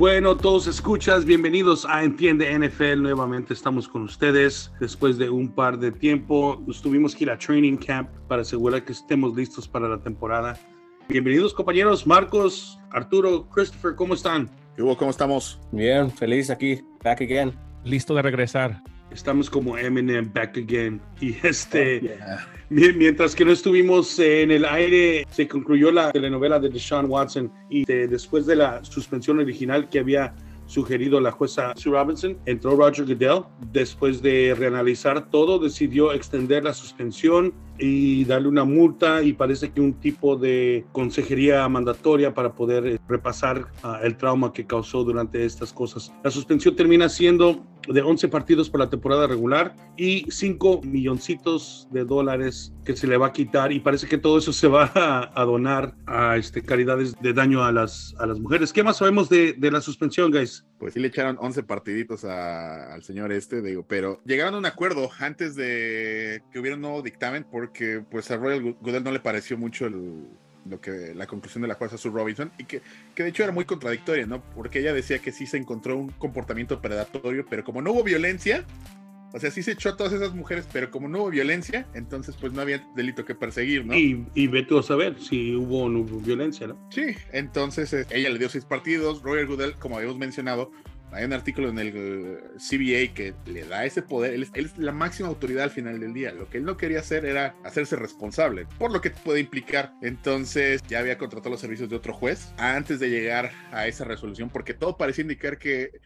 Bueno, todos escuchas, bienvenidos a Entiende NFL. Nuevamente estamos con ustedes después de un par de tiempo. Nos tuvimos que ir a Training Camp para asegurar que estemos listos para la temporada. Bienvenidos compañeros, Marcos, Arturo, Christopher, ¿cómo están? Hugo, ¿cómo estamos? Bien, feliz aquí, back again. Listo de regresar. Estamos como Eminem, back again. Y este, mientras que no estuvimos en el aire, se concluyó la telenovela de Deshaun Watson y después de la suspensión original que había sugerido la jueza Sue Robinson, entró Roger Goodell. Después de reanalizar todo, decidió extender la suspensión y darle una multa y parece que un tipo de consejería mandatoria para poder eh, repasar ah, el trauma que causó durante estas cosas. La suspensión termina siendo de 11 partidos por la temporada regular y 5 milloncitos de dólares que se le va a quitar y parece que todo eso se va a, donar a este, caridades de daño a las, a las mujeres. ¿Qué más sabemos de, de la suspensión, guys? Pues sí le echaron 11 partiditos al señor este, digo, pero llegaron a un acuerdo antes de que hubiera un nuevo dictamen porque pues a Royal Goodell no le pareció mucho el, lo que la conclusión de la jueza Sue Robinson y que, que, de hecho era muy contradictoria, ¿no? Porque ella decía que sí se encontró un comportamiento predatorio, pero como no hubo violencia, o sea, sí se echó a todas esas mujeres, pero como no hubo violencia, entonces pues no había delito que perseguir, ¿no? Y, y vete a saber si hubo o no hubo violencia, ¿no? Sí, entonces eh, ella le dio seis partidos, Roger Goodell, como habíamos mencionado, hay un artículo en el eh, CBA que le da ese poder. Él es, la máxima autoridad al final del día. Lo que él no quería hacer era hacerse responsable, por lo que puede implicar. Entonces ya había contratado los servicios de otro juez antes de llegar a esa resolución, porque todo parecía indicar que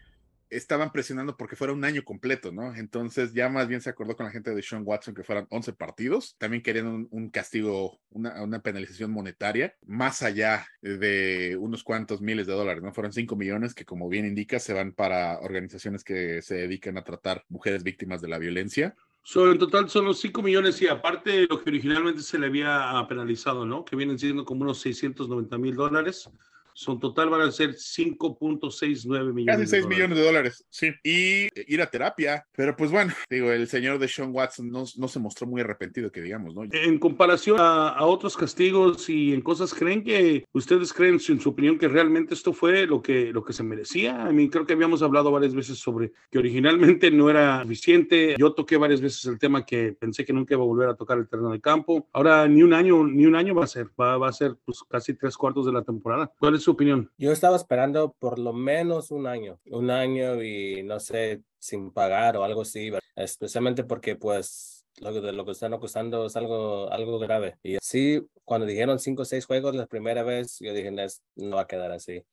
estaban presionando porque fuera un año completo, ¿no? Entonces ya más bien se acordó con la gente de Sean Watson que fueran 11 partidos. También querían un, castigo, una, penalización monetaria, más allá de unos cuantos miles de dólares, ¿no? Fueron 5 millones que, como bien indica, se van para organizaciones que se dedican a tratar mujeres víctimas de la violencia. So, en total son los 5 millones y aparte de lo que originalmente se le había penalizado, ¿no? Que vienen siendo como unos 690 mil dólares son total van a ser 5.69 millones. Casi 6 millones de dólares, sí. Y ir a terapia. Pero pues bueno, digo, el señor de Sean Watson no, no se mostró muy arrepentido, que digamos, ¿no? En comparación a, otros castigos y en cosas, ¿creen que ustedes creen, en su opinión, que realmente esto fue lo que, lo que se merecía? A mí creo que habíamos hablado varias veces sobre que originalmente no era suficiente. Yo toqué varias veces el tema que pensé que nunca iba a volver a tocar el terreno de campo. Ahora ni un año, ni un año va a ser, va, va a ser pues casi tres cuartos de la temporada. ¿Cuál es su opinión? Yo estaba esperando por lo menos un año, un año y no sé, sin pagar o algo así, especialmente porque pues lo, de lo que están acusando es algo, algo grave. Y así, cuando dijeron cinco o seis juegos la primera vez, yo dije, no, va a quedar así.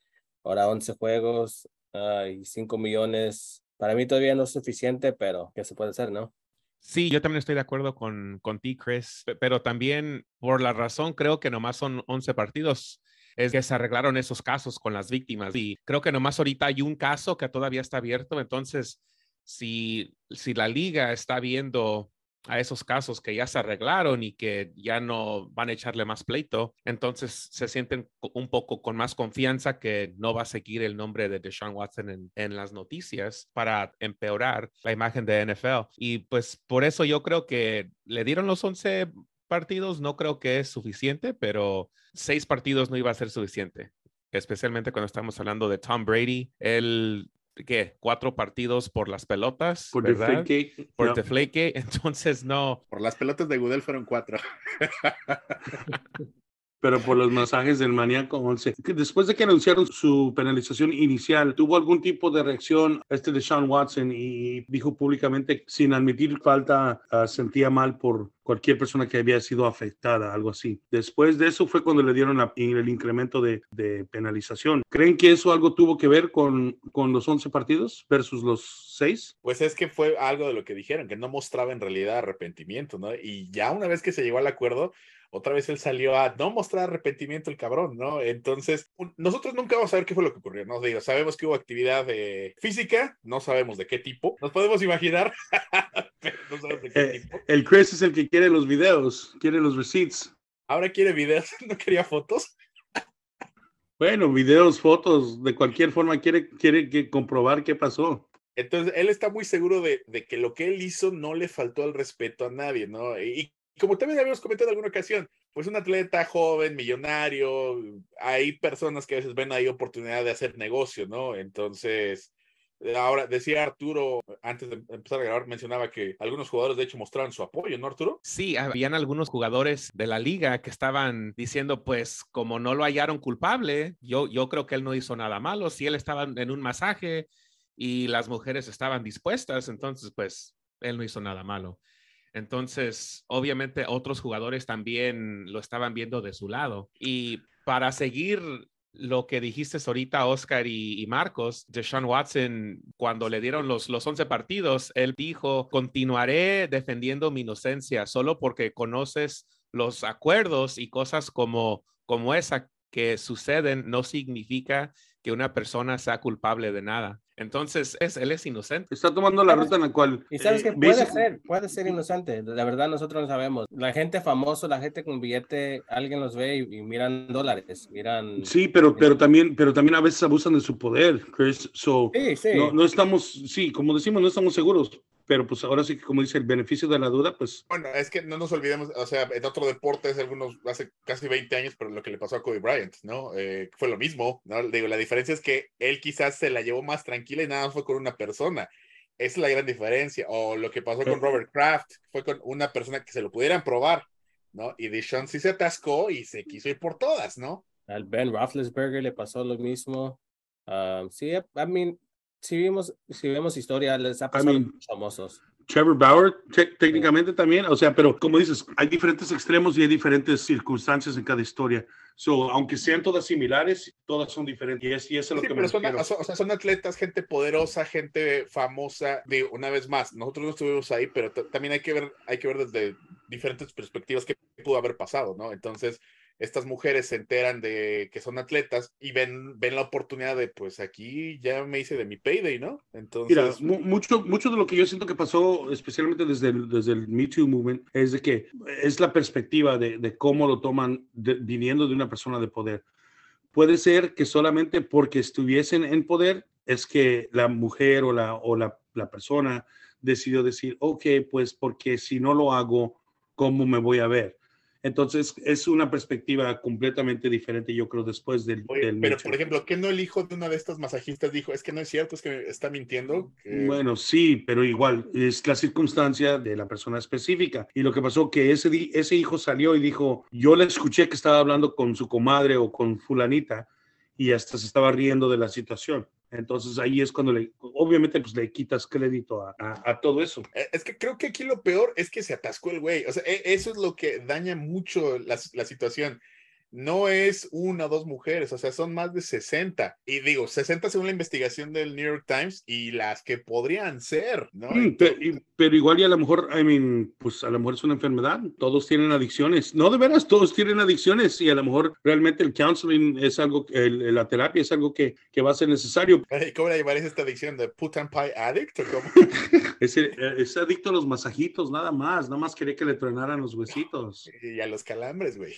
Ahora 11 juegos y 5 millones, para mí todavía no es suficiente, pero ¿qué se puede hacer, no? Sí, yo también estoy de acuerdo con, con ti, Chris, pero también por la razón creo que nomás son 11 partidos es que se arreglaron esos casos con las víctimas. Y creo que nomás ahorita hay un caso que todavía está abierto. Entonces, si, si la liga está viendo a esos casos que ya se arreglaron y que ya no van a echarle más pleito, entonces se sienten un poco con más confianza que no va a seguir el nombre de Deshaun Watson en, las noticias para empeorar la imagen de NFL. Y pues por eso yo creo que le dieron los 11 partidos no creo que es suficiente, pero seis partidos no iba a ser suficiente, especialmente cuando estamos hablando de Tom Brady. Él ¿qué? Cuatro partidos por las pelotas, por ¿verdad? Por no. deflake, entonces no. Por las pelotas de Goodell fueron cuatro. pero por los masajes del maníaco 11. Después de que anunciaron su penalización inicial, ¿tuvo algún tipo de reacción este de Sean Watson y dijo públicamente, sin admitir falta, uh, sentía mal por cualquier persona que había sido afectada, algo así. Después de eso fue cuando le dieron la, el incremento de, penalización. ¿Creen que eso algo tuvo que ver con, con los 11 partidos versus los 6? Pues es que fue algo de lo que dijeron, que no mostraba en realidad arrepentimiento, ¿no? Y ya una vez que se llegó al acuerdo, otra vez él salió a no mostrar arrepentimiento el cabrón, ¿no? Entonces, nosotros nunca vamos a saber qué fue lo que ocurrió, ¿no? Digo, sabemos que hubo actividad eh, física, no sabemos de qué tipo, nos podemos imaginar, pero no sabemos de qué eh, tipo. El Chris es el que quiere los videos, quiere los receipts. Ahora quiere videos, no quería fotos. Bueno, videos, fotos, de cualquier forma quiere, quiere que comprobar qué pasó. Entonces, él está muy seguro de, de, que lo que él hizo no le faltó el respeto a nadie, ¿no? Y como también habíamos comentado en alguna ocasión, pues un atleta joven, millonario, hay personas que a veces ven ahí oportunidad de hacer negocio, ¿no? Entonces, Ahora, decía Arturo, antes de empezar a grabar, mencionaba que algunos jugadores de hecho mostraron su apoyo, ¿no, Arturo? Sí, habían algunos jugadores de la liga que estaban diciendo, pues como no lo hallaron culpable, yo, yo creo que él no hizo nada malo, si él estaba en un masaje y las mujeres estaban dispuestas, entonces pues él no hizo nada malo. Entonces, obviamente otros jugadores también lo estaban viendo de su lado. Y para seguir lo que dijiste ahorita, Oscar y, Marcos, de Sean Watson, cuando le dieron los, los 11 partidos, él dijo, continuaré defendiendo mi inocencia solo porque conoces los acuerdos y cosas como, como esa que suceden no significa que una persona sea culpable de nada. Entonces, es, él es inocente. Está tomando la ruta en la cual... Y sabes eh, que puede ser, puede ser inocente. La verdad, nosotros no sabemos. La gente famosa, la gente con billete, alguien los ve y, miran dólares, miran... Sí, pero, pero, también, pero también a veces abusan de su poder, Chris. sí, sí. No, no estamos, sí, como decimos, no estamos seguros pero pues ahora sí que como dice el beneficio de la duda, pues... Bueno, es que no nos olvidemos, o sea, en otro deporte hace algunos, hace casi 20 años, pero lo que le pasó a Kobe Bryant, ¿no? Eh, fue lo mismo, ¿no? Digo, la diferencia es que él quizás se la llevó más tranquila y nada más fue con una persona. Esa es la gran diferencia. O lo que pasó con Robert Kraft, fue con una persona que se lo pudieran probar, ¿no? Y Deshaun sí se atascó y se quiso ir por todas, ¿no? Al Ben Roethlisberger le pasó lo mismo. Um, sí, I mean, si vemos, si vemos historia, les ha pasado famosos. Trevor Bauer, técnicamente también, o sea, pero como dices, hay diferentes extremos y hay diferentes circunstancias en cada historia. So, aunque sean todas similares, todas son diferentes. Y, eso es lo que me son, o sea, son atletas, gente poderosa, gente famosa. Digo, una vez más, nosotros no estuvimos ahí, pero también hay que ver, hay que ver desde diferentes perspectivas qué pudo haber pasado, ¿no? Entonces, estas mujeres se enteran de que son atletas y ven, ven la oportunidad de, pues aquí ya me hice de mi payday, ¿no? Entonces... Mira, mucho, mucho de lo que yo siento que pasó, especialmente desde el, desde el Me Too Movement, es de que es la perspectiva de, de cómo lo toman viniendo de una persona de poder. Puede ser que solamente porque estuviesen en poder es que la mujer o la, o la, la persona decidió decir, ok, pues porque si no lo hago, ¿cómo me voy a ver? Entonces, es una perspectiva completamente diferente, yo creo, después del... pero, por ejemplo, ¿qué no el hijo de una de estas masajistas dijo? Es que no es cierto, es que está mintiendo. Bueno, sí, pero igual, es la circunstancia de la persona específica. Y lo que pasó que ese, ese hijo salió y dijo, yo le escuché que estaba hablando con su comadre o con fulanita y hasta se estaba riendo de la situación. Entonces ahí es cuando le, obviamente, pues le quitas crédito a, todo eso. Eh, es que creo que aquí lo peor es que se atascó el güey. O sea, e, eso es lo que daña mucho la, la situación no es una o dos mujeres, o sea, son más de 60. Y digo, 60 según la investigación del New York Times y las que podrían ser, ¿no? Mm, pero, igual y a lo mejor, I mean, pues a lo mejor es una enfermedad. Todos tienen adicciones. No, de veras, todos tienen adicciones y a lo mejor realmente el counseling es algo, el, la terapia es algo que, que, va a ser necesario. ¿Cómo le llamarías esta adicción? ¿De put and pie addict o cómo? es, es, adicto a los masajitos, nada más. Nada más quería que le tronaran los huesitos. Y a los calambres, güey.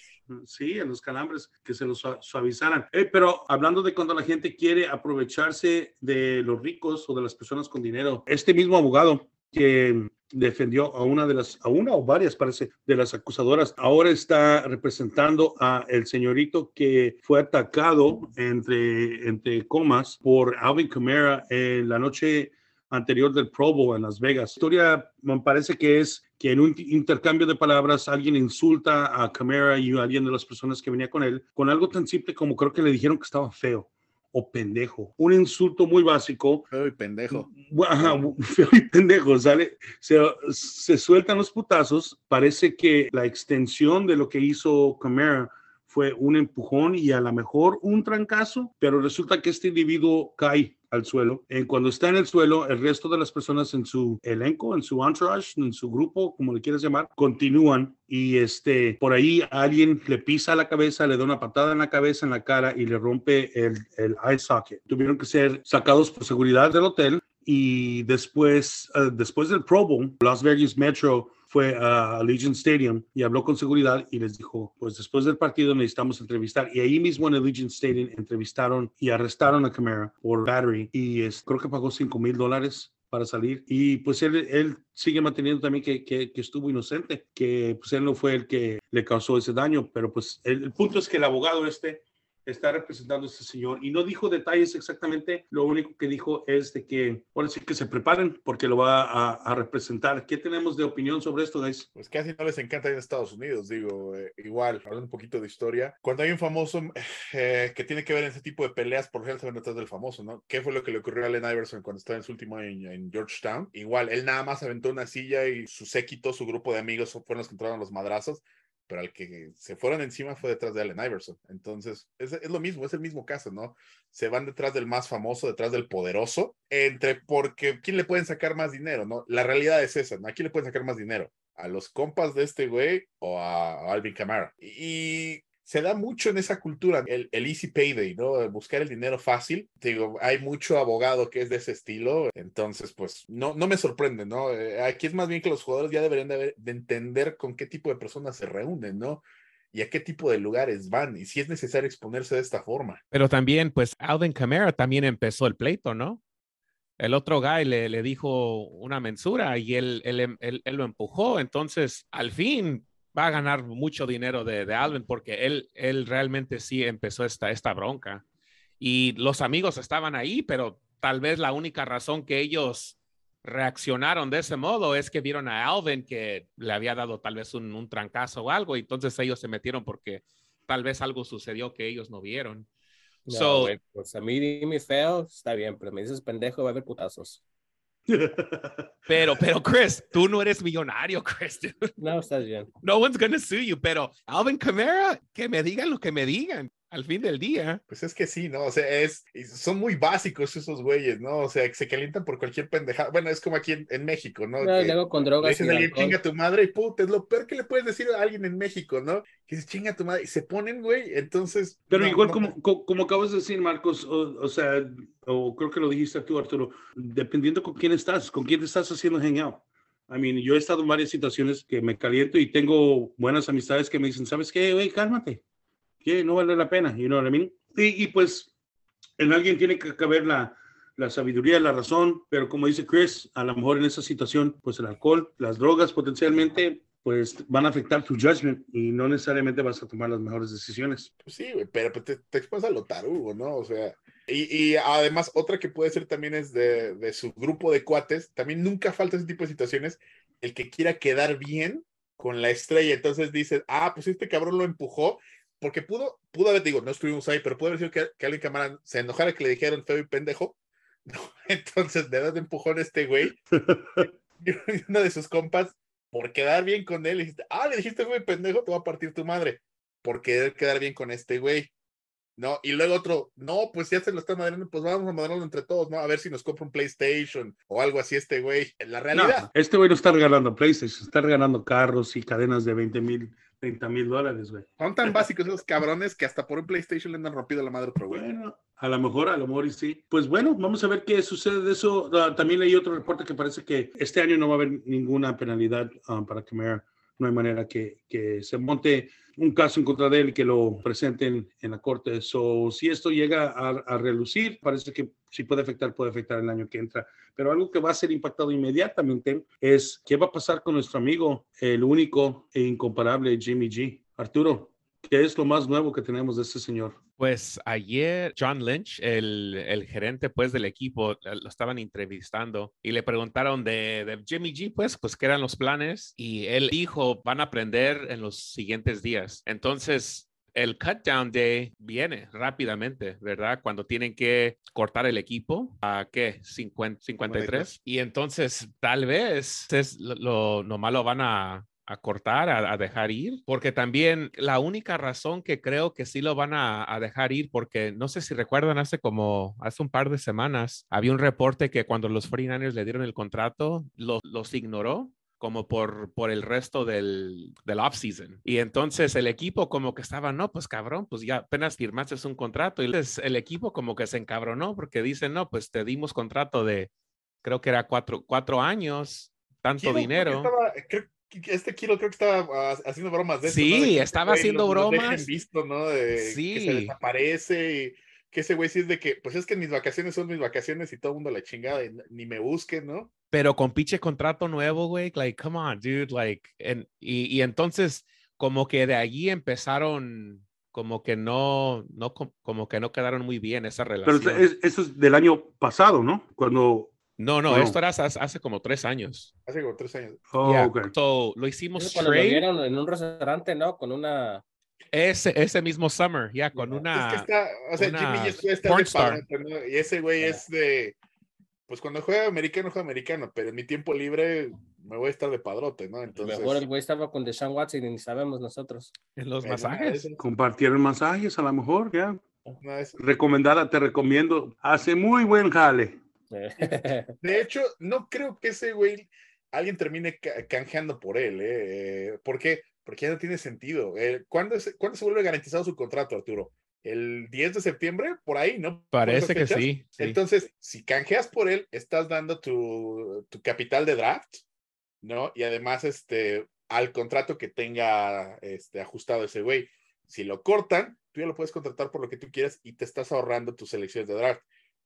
Sí, a los calambres, que se los suavizaran. Eh, pero hablando de cuando la gente quiere aprovecharse de los ricos o de las personas con dinero, este mismo abogado que defendió a una de las, a una o varias, parece, de las acusadoras. Ahora está representando a el señorito que fue atacado entre, entre comas por Alvin Kamara en la noche anterior del Pro Bowl en Las Vegas. La historia me parece que es que en un intercambio de palabras alguien insulta a Camara y a alguien de las personas que venía con él con algo tan simple como creo que le dijeron que estaba feo o pendejo. Un insulto muy básico. Feo y pendejo. Ajá, feo y pendejo, ¿sale? Se, se sueltan los putazos. Parece que la extensión de lo que hizo Camara fue un empujón y a lo mejor un trancazo, pero resulta que este individuo cae al suelo. En cuando está en el suelo, el resto de las personas en su elenco, en su entourage, en su grupo, como le quieras llamar, continúan y este, por ahí alguien le pisa la cabeza, le da una patada en la cabeza, en la cara y le rompe el, el eye socket. Tuvieron que ser sacados por seguridad del hotel y después, eh, después del Pro Bowl, Las Vegas Metro fue a Allegiant Stadium y habló con seguridad y les dijo, pues después del partido necesitamos entrevistar. Y ahí mismo en Allegiant Stadium entrevistaron y arrestaron a Camara por battery y es, creo que pagó 5 mil dólares para salir. Y pues él, él sigue manteniendo también que, que, estuvo inocente, que pues él no fue el que le causó ese daño, pero pues el, el punto es que el abogado este está representando a este señor y no dijo detalles exactamente, lo único que dijo es de que, por decir que se preparen porque lo va a, representar. ¿Qué tenemos de opinión sobre esto, guys? Pues casi no les encanta en Estados Unidos, digo, eh, igual, hablando un poquito de historia, cuando hay un famoso eh, que tiene que ver en ese tipo de peleas, por ejemplo, se detrás del famoso, ¿no? ¿Qué fue lo que le ocurrió a Allen Iverson cuando estaba en su último año en Georgetown? Igual, él nada más aventó una silla y su séquito, su grupo de amigos fueron los que entraron los madrazos pero al que se fueron encima fue detrás de Allen Iverson. Entonces, es, es, lo mismo, es el mismo caso, ¿no? Se van detrás del más famoso, detrás del poderoso, entre porque ¿quién le pueden sacar más dinero, no? La realidad es esa, ¿no? ¿A quién le pueden sacar más dinero? ¿A los compas de este güey o a, a Alvin Kamara? Y se da mucho en esa cultura, el, easy payday, ¿no? Buscar el dinero fácil. digo, hay mucho abogado que es de ese estilo, entonces, pues, no, no me sorprende, ¿no? Eh, aquí es más bien que los jugadores ya deberían de, de, entender con qué tipo de personas se reúnen, ¿no? Y a qué tipo de lugares van, y si es necesario exponerse de esta forma. Pero también, pues, Alvin Kamara también empezó el pleito, ¿no? El otro guy le, le dijo una mensura y él, él, él lo empujó, entonces, al fin, va a ganar mucho dinero de, de, Alvin porque él, él realmente sí empezó esta, esta bronca. Y los amigos estaban ahí, pero tal vez la única razón que ellos reaccionaron de ese modo es que vieron a Alvin que le había dado tal vez un, un trancazo o algo, y entonces ellos se metieron porque tal vez algo sucedió que ellos no vieron. so, pues a mí dime feo, está bien, pero me dices pendejo, va a haber putazos. Pero, pero Chris, tú no eres millonario, Chris. No, estás bien. No one's gonna sue you, pero Alvin Kamara, que me digan lo que me digan al fin del día. Pues es que sí, ¿no? O sea, es, son muy básicos esos güeyes, ¿no? O sea, que se calientan por cualquier pendejada. Bueno, es como aquí en, México, ¿no? No, luego con drogas. Dices a alguien, chinga tu madre y puta, es lo peor que le puedes decir a alguien en México, ¿no? Que dices, chinga tu madre y se ponen, güey, entonces. Pero igual, Como, como acabas de decir, Marcos, o, sea, o creo que lo dijiste tú, Arturo, dependiendo con quién estás, con quién te estás haciendo hangout. I mean, yo he estado en varias situaciones que me caliento y tengo buenas amistades que me dicen, ¿sabes qué? Güey, cálmate. Que no vale la pena, you know what I mean? Y, pues en alguien tiene que caber la, la sabiduría, la razón, pero como dice Chris, a lo mejor en esa situación, pues el alcohol, las drogas potencialmente, pues van a afectar tu judgment y no necesariamente vas a tomar las mejores decisiones. Pues sí, pero pues, te, te expones a lo tarugo, ¿no? O sea, y, y, además otra que puede ser también es de, de su grupo de cuates, también nunca falta ese tipo de situaciones, el que quiera quedar bien con la estrella, entonces dices, ah, pues este cabrón lo empujó, porque pudo, pudo haber, digo, no estuvimos ahí, pero pudo haber sido que, que alguien cámara se enojara que le dijeron feo y pendejo. No, entonces de edad empujón este güey. y uno de sus compas, por quedar bien con él, dijiste, ah, le dijiste güey pendejo, te va a partir tu madre. Por querer quedar bien con este güey. ¿No? Y luego otro, no, pues ya se lo está madreando, pues vamos a madrarlo entre todos, ¿no? A ver si nos compra un PlayStation o algo así este güey. En la realidad. este güey no está regalando PlayStation, está regalando carros y cadenas de 20 mil 30 mil dólares, güey. Son tan básicos esos cabrones que hasta por un PlayStation le han rompido la madre otro güey. Bueno, a lo mejor, a lo mejor y sí. Pues bueno, vamos a ver qué sucede de eso. Ah, también leí otro reporte que parece que este año no va a haber ninguna penalidad ah, para Camara. No hay manera que, que se monte un caso en contra de él que lo presenten en la corte. So, si esto llega a, relucir, parece que si puede afectar, puede afectar el año que entra. Pero algo que va a ser impactado inmediatamente es qué va a pasar con nuestro amigo, el único e incomparable Jimmy G. Arturo, ¿qué es lo más nuevo que tenemos de este señor? Pues ayer John Lynch, el, el, gerente pues del equipo, lo estaban entrevistando y le preguntaron de, de, Jimmy G, pues, pues qué eran los planes y él dijo, van a aprender en los siguientes días. Entonces, el cut down day viene rápidamente, ¿verdad? Cuando tienen que cortar el equipo a qué? 50, 53. Y entonces tal vez es lo, lo malo van a a cortar, a, dejar ir, porque también la única razón que creo que sí lo van a, dejar ir, porque no sé si recuerdan, hace como, hace un par de semanas, había un reporte que cuando los 49ers le dieron el contrato, los ignoró como por, por el resto del, del off-season. Y entonces el equipo como que estaba, no, pues cabrón, pues ya apenas firmaste un contrato. Y entonces el equipo como que se encabronó porque dicen, no, pues te dimos contrato de, creo que era cuatro, cuatro años, tanto dinero este Kiro creo que estaba ah, haciendo bromas de Sí, estaba haciendo bromas. visto, ¿no? De sí. que se desaparece que ese güey sí es de que, pues es que mis vacaciones son mis vacaciones y todo el mundo la chingada y ni me busque, ¿no? Pero con pinche contrato nuevo, güey, like, come on, dude, like, y, y entonces como que de allí empezaron como que no, no, como que no quedaron muy bien esa relación. Pero eso es del año pasado, ¿no? Cuando... No, no, esto era hace, como tres años. Hace como tres años. Oh, okay. so, lo hicimos Cuando lo vieron en un restaurante, ¿no? Con una... Ese, ese mismo summer, ya, con una... Es que está, o sea, Jimmy está de padre, ¿no? Y ese güey es de... Pues cuando juega americano, juega americano, pero en mi tiempo libre me voy a estar de padrote, ¿no? Entonces... Mejor el güey estaba con Deshaun Watson y ni sabemos nosotros. En los masajes. Compartieron masajes, a lo mejor, ya. Recomendada, te recomiendo. Hace muy buen jale. De hecho, no creo que ese güey, alguien termine canjeando por él, ¿eh? ¿Por qué? Porque ya no tiene sentido. Eh, ¿cuándo, se, ¿Cuándo se vuelve garantizado su contrato, Arturo? el 10 de septiembre, por ahí, ¿no? Parece que sí, Entonces, si canjeas por él, estás dando tu, tu, capital de draft ¿no? Y además, este, al contrato que tenga este, ajustado ese güey. Si lo cortan, tú ya lo puedes contratar por lo que tú quieras y te estás ahorrando tus selecciones de draft,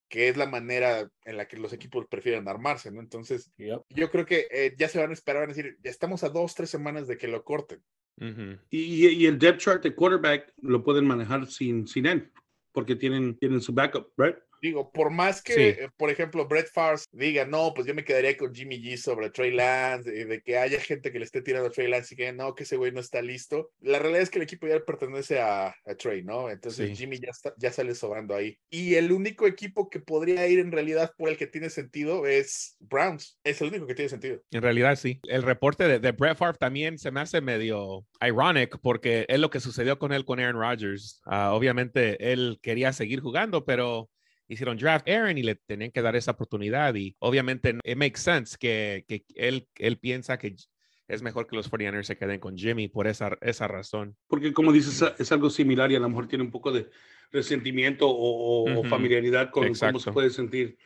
que es la manera en la que los equipos prefieren armarse, ¿no? Entonces, yo creo que eh, ya se van a esperar, van a decir, ya estamos a dos, tres semanas de que lo corten. y, y, el depth chart de quarterback lo pueden manejar sin, sin él, porque tienen, tienen su backup, ¿right? Digo, por más que, eh, por ejemplo, Brett Favre diga, no, pues yo me quedaría con Jimmy G sobre Trey Lance, de que haya gente que le esté tirando a Trey Lance y que no, que ese güey no está listo. La realidad es que el equipo ya pertenece a, Trey, ¿no? Entonces Jimmy ya, ya sale sobrando ahí. Y el único equipo que podría ir en realidad por el que tiene sentido es Browns. Es el único que tiene sentido. En realidad, sí. El reporte de, de Brett Favre también se me hace medio ironic porque es lo que sucedió con él con Aaron Rodgers. Ah, obviamente él quería seguir jugando, pero hicieron draft Aaron y le tenían que dar esa oportunidad. Y obviamente, it makes sense que, que él, él piensa que es mejor que los 49ers se queden con Jimmy por esa, esa razón. Porque como dices, es algo similar y a lo mejor tiene un poco de resentimiento o, familiaridad con cómo se puede sentir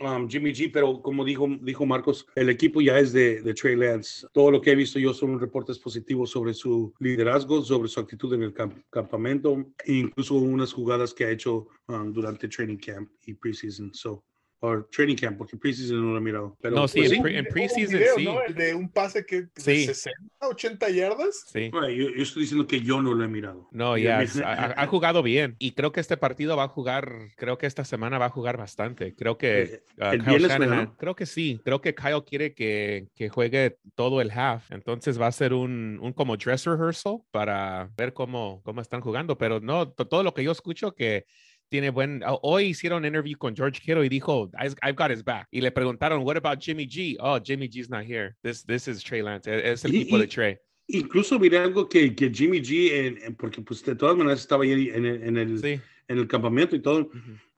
Um, Jimmy G, pero como dijo, dijo Marcos, el equipo ya es de, de, Trey Lance. Todo lo que he visto yo son reportes positivos sobre su liderazgo, sobre su actitud en el campamento, e incluso unas jugadas que ha hecho um, durante training camp y preseason. So, o training camp, porque preseason no lo he mirado. Pero, no, sí, pues, en, preseason sí. ¿no? El de un pase que de 60, 80 yardas. Sí. yo, estoy diciendo que yo no lo he mirado. No, ya, ha, jugado bien. Y creo que este partido va a jugar, creo que esta semana va a jugar bastante. Creo que eh, uh, Kyle Shanahan, creo que sí. Creo que Kyle quiere que, que juegue todo el half. Entonces va a ser un, un como dress rehearsal para ver cómo, cómo están jugando. Pero no, todo lo que yo escucho que tiene buen. Hoy hicieron un interview con George Kittle y dijo, I've got his back. Y le preguntaron, what about Jimmy G? Oh, Jimmy G's not here. This, this is Trey Lance. Es el equipo de Trey. Incluso miré algo que, que Jimmy G, porque pues de todas maneras estaba ahí en el, en el, en el campamento y todo,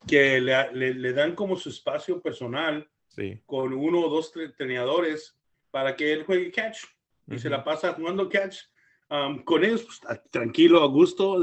que le, le, dan como su espacio personal sí. con uno o dos entrenadores para que él juegue catch. Y se la pasa jugando catch. Um, con ellos, pues, tranquilo, a gusto.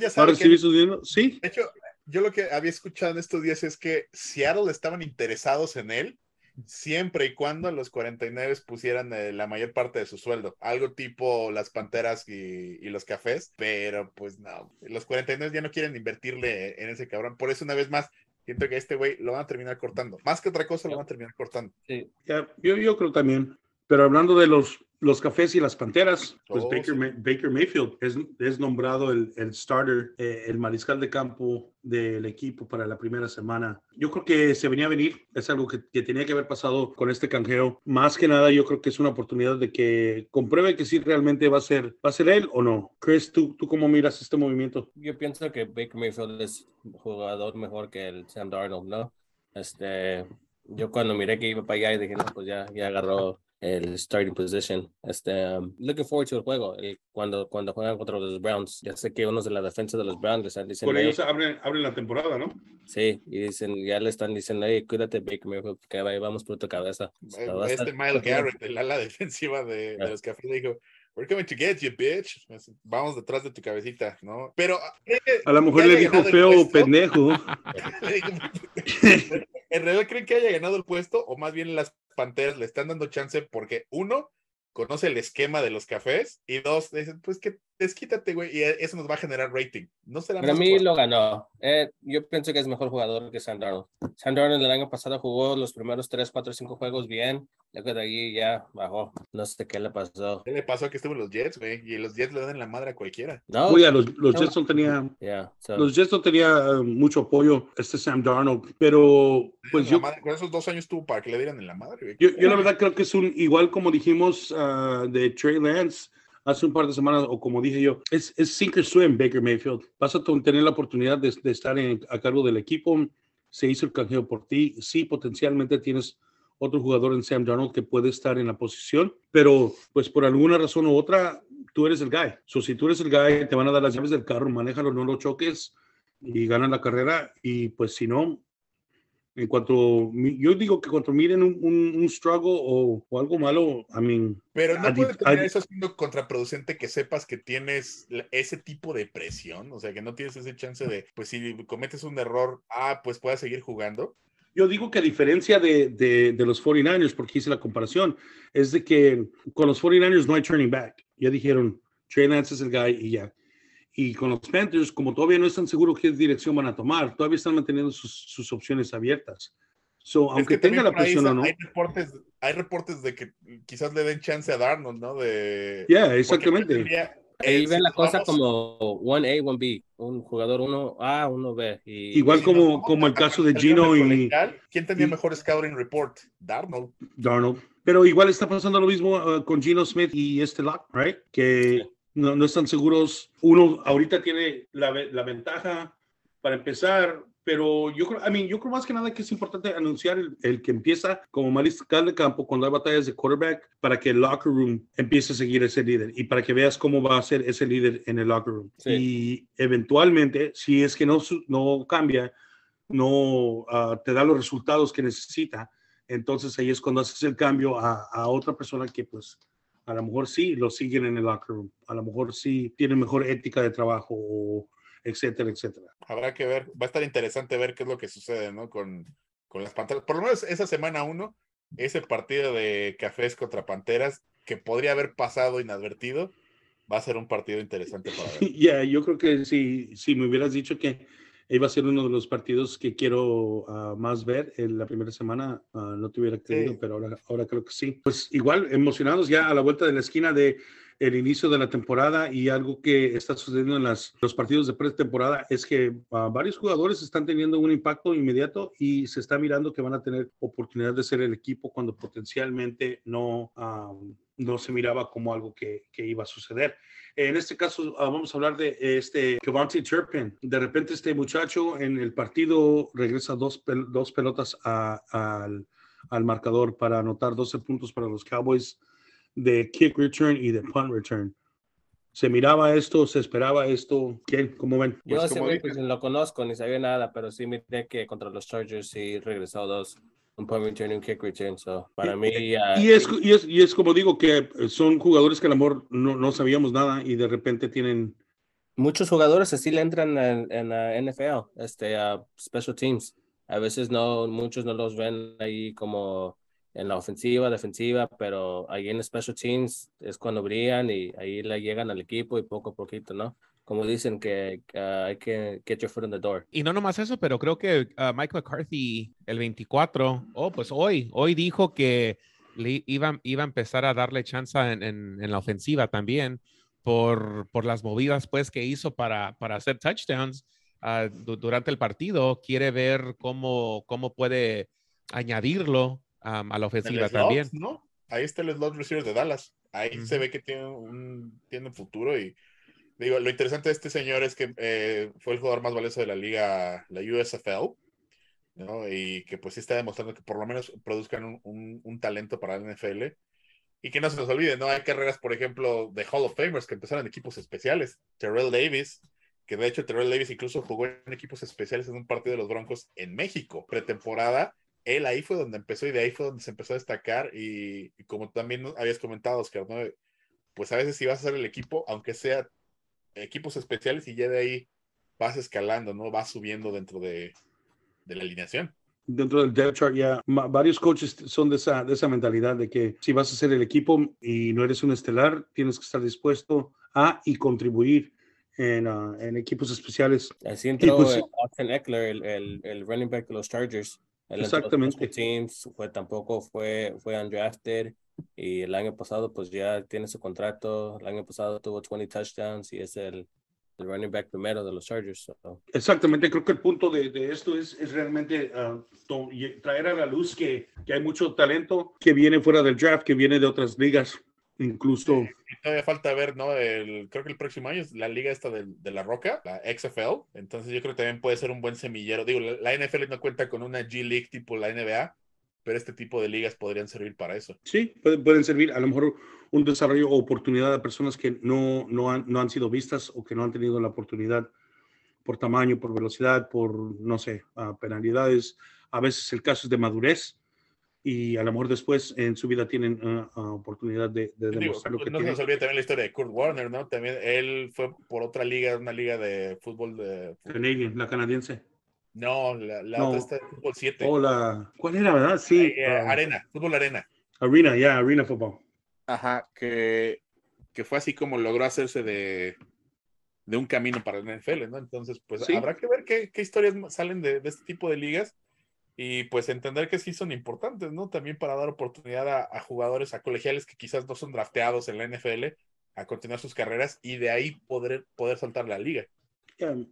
Ya sabe que, Sí. De hecho, yo lo que había escuchado en estos días es que Seattle estaban interesados en él siempre y cuando los 49 pusieran eh, la mayor parte de su sueldo, algo tipo las Panteras y, los Cafés, pero pues no, los 49 ya no quieren invertirle en ese cabrón, por eso una vez más siento que este güey lo van a terminar cortando, más que otra cosa lo van a terminar cortando. Sí. yo, yo creo también, pero hablando de los los Cafés y las Panteras, pues oh, Baker, Mayfield es, nombrado el, starter, eh, el mariscal de campo del equipo para la primera semana. Yo creo que se venía a venir, es algo que, tenía que haber pasado con este canjeo. Más que nada, yo creo que es una oportunidad de que compruebe que sí realmente va a ser, va a ser él o no. Chris, ¿tú, ¿tú cómo miras este movimiento? Yo pienso que Baker Mayfield es un jugador mejor que el Sam Darnold, ¿no? Este, yo cuando miré que iba para allá y dije, no, pues ya, ya agarró el starting position. Este, um, looking forward to el juego el, cuando, cuando juegan contra los Browns. Ya sé que unos de la defensa de los Browns están diciendo. Con ellos abren, abren la temporada, ¿no? Sí, y dicen, ya le están diciendo, hey, cuídate, Baker Mayfield, que vamos por tu cabeza. Este Miles Garrett, el ala defensiva de, de los Cafés, dijo, We're coming to get you, bitch. Vamos detrás de tu cabecita, ¿no? Pero. A lo mejor le dijo feo pendejo. ¿En realidad creen que haya ganado el puesto? O más bien las Panteras le están dando chance porque, uno, conoce el esquema de los cafés y dos, dicen, pues que desquítate, güey, y eso nos va a generar rating. No será Para mí lo ganó. Eh, yo pienso que es mejor jugador que Sam Darnold. Sam Darnold el año pasado jugó los primeros 3, 4, 5 juegos bien. Luego de ahí ya bajó. No sé qué le pasó. ¿Qué le pasó que estuvo en los Jets, güey? Y los Jets le dan la madre a cualquiera. No. Oye, los, los Jets no tenían... Los Jets no tenía mucho apoyo, este Sam Darnold, pero pues yo... con esos dos años tuvo para que le dieran en la madre, güey. Yo, yo la verdad creo que es un, igual como dijimos uh, de Trey Lance, hace un par de semanas, o como dije yo, es, es sink or swim Baker Mayfield. Vas a tener la oportunidad de, de estar en, a cargo del equipo, se hizo el canjeo por ti, sí, potencialmente tienes otro jugador en Sam Darnold que puede estar en la posición, pero pues por alguna razón u otra, tú eres el guy. So, si tú eres el guy, te van a dar las llaves del carro, manéjalo, no lo choques y ganan la carrera. Y pues si no, en cuanto, yo digo que cuando miren un, un, struggle o, o, algo malo, I mean, Pero no puede terminar eso siendo contraproducente que sepas que tienes ese tipo de presión, o sea, que no tienes ese chance de, pues si cometes un error, ah, pues puedas seguir jugando. Yo digo que a diferencia de, de, de, los 49ers, porque hice la comparación, es de que con los 49ers no hay turning back. Ya dijeron, Trey Lance es el guy y ya. Y con los Panthers, como todavía no están seguros qué dirección van a tomar, todavía están manteniendo sus, sus opciones abiertas. So, aunque tenga la presión o no. Hay reportes, hay reportes de que quizás le den chance a Darnold, ¿no? De, ya, yeah, exactamente. Ahí ven la cosa como 1A, 1B, un jugador 1A, 1B. Y, Igual como, como el caso de Gino y... ¿Quién tenía mejor scouting report? Darnold. Darnold. Pero igual está pasando lo mismo uh, con Gino Smith y este Lock, right? Que no, no están seguros. Uno ahorita tiene la, la ventaja para empezar, pero yo creo, I mean, yo creo más que nada que es importante anunciar el, el, que empieza como mariscal de campo cuando hay batallas de quarterback para que el locker room empiece a seguir ese líder y para que veas cómo va a ser ese líder en el locker room. Sí. Y eventualmente, si es que no, no cambia, no uh, te da los resultados que necesita, entonces ahí es cuando haces el cambio a, a otra persona que pues a lo mejor sí lo siguen en el locker room, a lo mejor sí tienen mejor ética de trabajo, o etcétera, etcétera. Habrá que ver, va a estar interesante ver qué es lo que sucede, ¿no? Con, con las panteras. Por lo menos esa semana uno, ese partido de Cafés contra Panteras, que podría haber pasado inadvertido, va a ser un partido interesante para ver. Ya, yeah, yo creo que si, si me hubieras dicho que iba a ser uno de los partidos que quiero uh, más ver en la primera semana. Uh, no te hubiera creído, sí. pero ahora, ahora creo que sí. Pues igual, emocionados ya a la vuelta de la esquina de el inicio de la temporada y algo que está sucediendo en las, los partidos de pretemporada es que uh, varios jugadores están teniendo un impacto inmediato y se está mirando que van a tener oportunidad de ser el equipo cuando potencialmente no, no se miraba como algo que, que iba a suceder. En este caso, uh, vamos a hablar de este Kevontae Turpin. De repente, este muchacho en el partido regresa dos, pel dos pelotas a, a, al, al, marcador para anotar 12 puntos para los Cowboys de kick return y de punt return. ¿Se miraba esto? ¿Se esperaba esto? ¿Qué? ¿Cómo ven? Yo pues, ese güey pues, lo conozco, ni sabía nada, pero sí miré que contra los Chargers sí regresó dos un punt return y un kick return. So, para mí. Uh, y, es, y, es, y es como digo, que son jugadores que a lo mejor no, no sabíamos nada y de repente tienen. Muchos jugadores así le entran en, en la NFL, este, a special teams. A veces no, muchos no los ven ahí como en la ofensiva, defensiva, pero ahí en special teams es cuando brillan y ahí le llegan al equipo y poco a poquito, ¿no? Como dicen que uh, hay que get your foot in the door. Y no nomás eso, pero creo que uh, Mike McCarthy el 24, oh, pues hoy, hoy dijo que le iba, iba a empezar a darle chance en, en, en la ofensiva también por, por las movidas pues que hizo para, para hacer touchdowns uh, durante el partido. Quiere ver cómo, cómo puede añadirlo um, a la ofensiva también. ¿no? Ahí está el slot receiver de Dallas. Ahí uh -huh. se ve que tiene un tiene futuro y Digo, lo interesante de este señor es que eh, fue el jugador más valioso de la liga, la USFL, ¿no? Y que pues sí está demostrando que por lo menos produzcan un, un, talento para la NFL. Y que no se nos olvide, ¿no? Hay carreras, por ejemplo, de Hall of Famers que empezaron en equipos especiales. Terrell Davis, que de hecho Terrell Davis incluso jugó en equipos especiales en un partido de los Broncos en México, pretemporada. Él ahí fue donde empezó y de ahí fue donde se empezó a destacar. Y, y como también habías comentado, Oscar, ¿no? Pues a veces si vas a hacer el equipo, aunque sea equipos especiales y ya de ahí vas escalando, ¿no? Vas subiendo dentro de, de la alineación. Dentro del depth chart ya varios coaches son de esa, de esa mentalidad de que si vas a ser el equipo y no eres un estelar, tienes que estar dispuesto a y contribuir en, uh, en equipos especiales. Así entró pues, Austin Eckler, el, el, el, running back de los Chargers. exactamente. Teams, fue, tampoco fue, fue undrafted y el año pasado pues ya tiene su contrato. El año pasado tuvo 20 touchdowns y es el, el running back primero de los Chargers. Exactamente, creo que el punto de, de esto es, es realmente uh, traer a la luz que, que, hay mucho talento que viene fuera del draft, que viene de otras ligas. Incluso. todavía falta ver, ¿no? El, creo que el próximo año es la liga esta de, de, la Roca, la XFL. Entonces yo creo que también puede ser un buen semillero. Digo, la, la NFL no cuenta con una G League tipo la NBA, pero este tipo de ligas podrían servir para eso. Sí, pueden, pueden servir a lo mejor un desarrollo o oportunidad a personas que no, no, han, no han sido vistas o que no han tenido la oportunidad por tamaño, por velocidad, por, no sé, uh, penalidades. A veces el caso es de madurez y a lo mejor después en su vida tienen uh, uh, oportunidad de, de demostrar Digo, lo que no tienen. Se olvide también la historia de Kurt Warner, ¿no? También él fue por otra liga, una liga de fútbol de... Canadian, la canadiense. No, la, la No. otra está de fútbol 7. O la, ¿cuál era, verdad? Sí. Eh, uh, arena, fútbol arena. arena, ya, Arena Football. Ajá, que, que fue así como logró hacerse de, de un camino para la NFL, ¿no? Entonces, pues Sí. habrá que ver qué, qué historias salen de, de este tipo de ligas y pues entender que sí son importantes, ¿no? También para dar oportunidad a, a jugadores, a colegiales que quizás no son drafteados en la NFL a continuar sus carreras y de ahí poder, poder saltar la liga.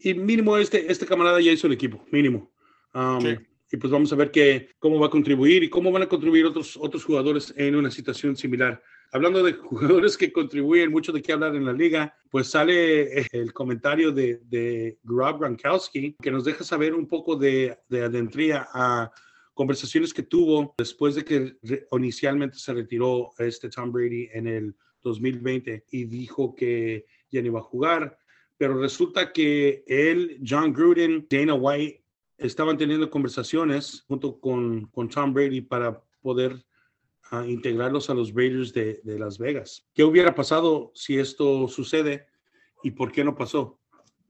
Y mínimo este, este camarada ya hizo el equipo, mínimo. Um, Sí. Y pues vamos a ver que, cómo va a contribuir y cómo van a contribuir otros, otros jugadores en una situación similar. Hablando de jugadores que contribuyen mucho de qué hablar en la liga, pues sale el comentario de, de Rob Gronkowski que nos deja saber un poco de, de adentría a conversaciones que tuvo después de que inicialmente se retiró este Tom Brady en el 2020 y dijo que ya no iba a jugar, pero resulta que él, John Gruden, Dana White estaban teniendo conversaciones junto con, con Tom Brady para poder ah, integrarlos a los Raiders de, de Las Vegas. ¿Qué hubiera pasado si esto sucede y por qué no pasó?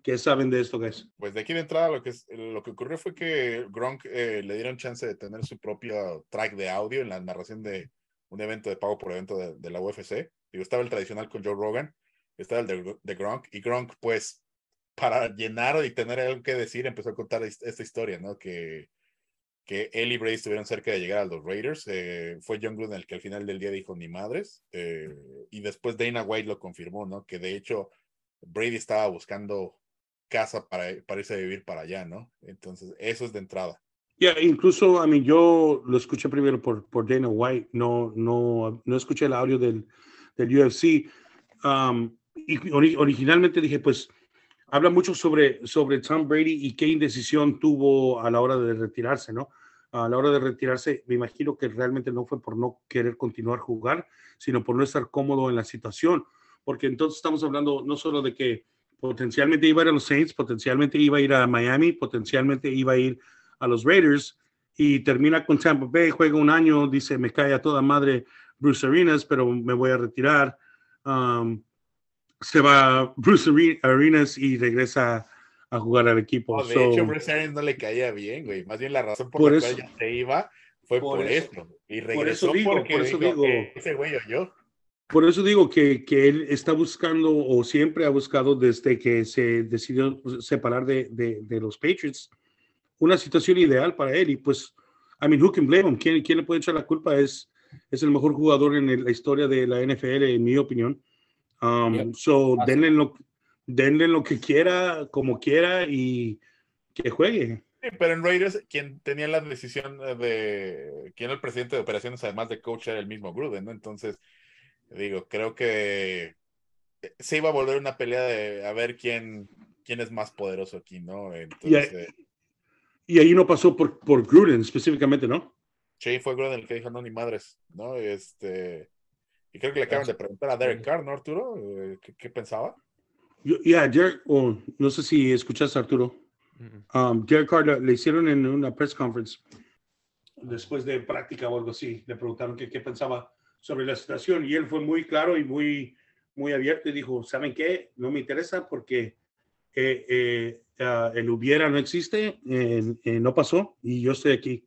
¿Qué saben de esto, guys? Pues de aquí de entrada lo que, lo que ocurrió fue que Gronk eh, le dieron chance de tener su propio track de audio en la narración de un evento de pago por evento de, de la UFC. Digo, estaba el tradicional con Joe Rogan, estaba el de, Gronk, y Gronk, pues, para llenar y tener algo que decir, empezó a contar est- esta historia, ¿no? Que, que él y Brady estuvieron cerca de llegar a los Raiders. eh, fue John Gruden el que al final del día dijo ni madres. eh, y después Dana White lo confirmó, ¿no? Que de hecho Brady estaba buscando casa para, para irse a vivir para allá, ¿no? Entonces, eso es de entrada. Ya, incluso a mí yo lo escuché primero por, por Dana White, no, no, no escuché el audio del, del UFC. Um, y ori- originalmente dije, pues, habla mucho sobre, sobre Tom Brady y qué indecisión tuvo a la hora de retirarse, ¿no? A la hora de retirarse, me imagino que realmente no fue por no querer continuar jugar, sino por no estar cómodo en la situación. Porque entonces estamos hablando no solo de que potencialmente iba a ir a los Saints, potencialmente iba a ir a Miami, potencialmente iba a ir a los Raiders y termina con Tampa Bay, juega un año, dice, me cae a toda madre Bruce Arenas, pero me voy a retirar. Um, se va Bruce Are- Arenas y regresa a jugar al equipo. No, de So, hecho, Bruce Arians no le caía bien, güey. Más bien la razón por, Por la eso. cual ya se iba fue Por por, eso. Y Por regresó eso digo, porque por eso digo. "Eh, ese güey o yo. por eso digo que, que él está buscando o siempre ha buscado desde que se decidió separar de, de, de los Patriots una situación ideal para él. Y pues, I mean, who can blame him? ¿Quién, quién le puede echar la culpa? Es, es el mejor jugador en el- la historia de la NFL, en mi opinión. Um, Yep. So, denle lo, denle lo que quiera, como quiera y que juegue. Sí, pero en Raiders, quien tenía la decisión eh, de quién era el presidente de operaciones, además de coach, era el mismo Gruden, ¿no? Entonces, digo, creo que eh, se iba a volver una pelea de a ver quién, quién es más poderoso aquí, ¿no? Entonces, eh, Y ahí no pasó por, por Gruden específicamente, ¿no? sí, fue Gruden el que dijo, no, ni madres, ¿no? Este, y creo que le acaban de preguntar a Derek Carr, ¿no, Arturo? Eh, ¿Qué, qué pensaba? Yo- Yeah, Derek, oh, no sé si escuchaste, Arturo. Um, Derek Carr le, le hicieron en una press conference después de práctica o algo así. Le preguntaron qué, qué pensaba sobre la situación y él fue muy claro y muy, muy abierto y dijo, ¿saben qué? No me interesa porque eh, eh, ah, el hubiera no existe, eh, eh, no pasó y yo estoy aquí.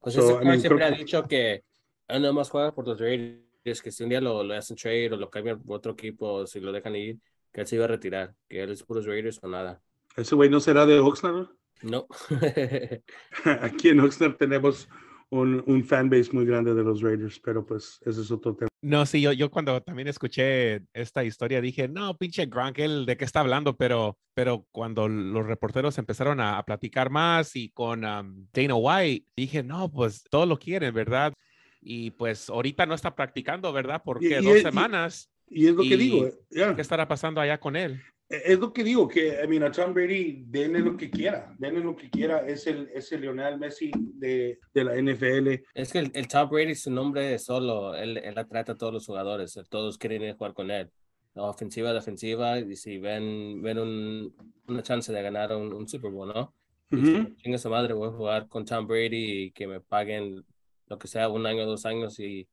Pues So, ese I mean, siempre creo ha dicho que él nada más juega por los Raiders, que si un día lo, lo hacen trade o lo cambian por otro equipo, si lo dejan ir, que él se iba a retirar, que él es puros Raiders o nada. Ese güey no será de Oxnard. No. Aquí en Oxnard tenemos un, un fanbase muy grande de los Raiders, pero pues ese es otro tema. No, sí, yo, yo cuando también escuché esta historia dije, no, pinche Gronk, él de qué está hablando, pero, pero cuando los reporteros empezaron a, a platicar más y con um, Dana White, dije, no, pues todo lo quieren, ¿verdad? Y pues ahorita no está practicando, ¿verdad? Porque Y- dos es- y- semanas. Y es lo que digo, ya. ¿Qué estará pasando allá con él? Es lo que digo, que I mean, a Tom Brady, denle lo que quiera, denle lo que quiera, es el, es el Lionel Messi de, de la NFL. Es que el, el Tom Brady, su nombre es solo, él, él atrata a todos los jugadores, todos quieren ir a jugar con él. La ofensiva, defensiva, y si ven, ven un- una chance de ganar un, un Super Bowl, ¿no? Y si Ujú. Chinga su madre, voy a jugar con Tom Brady y que me paguen lo que sea, un año, dos años y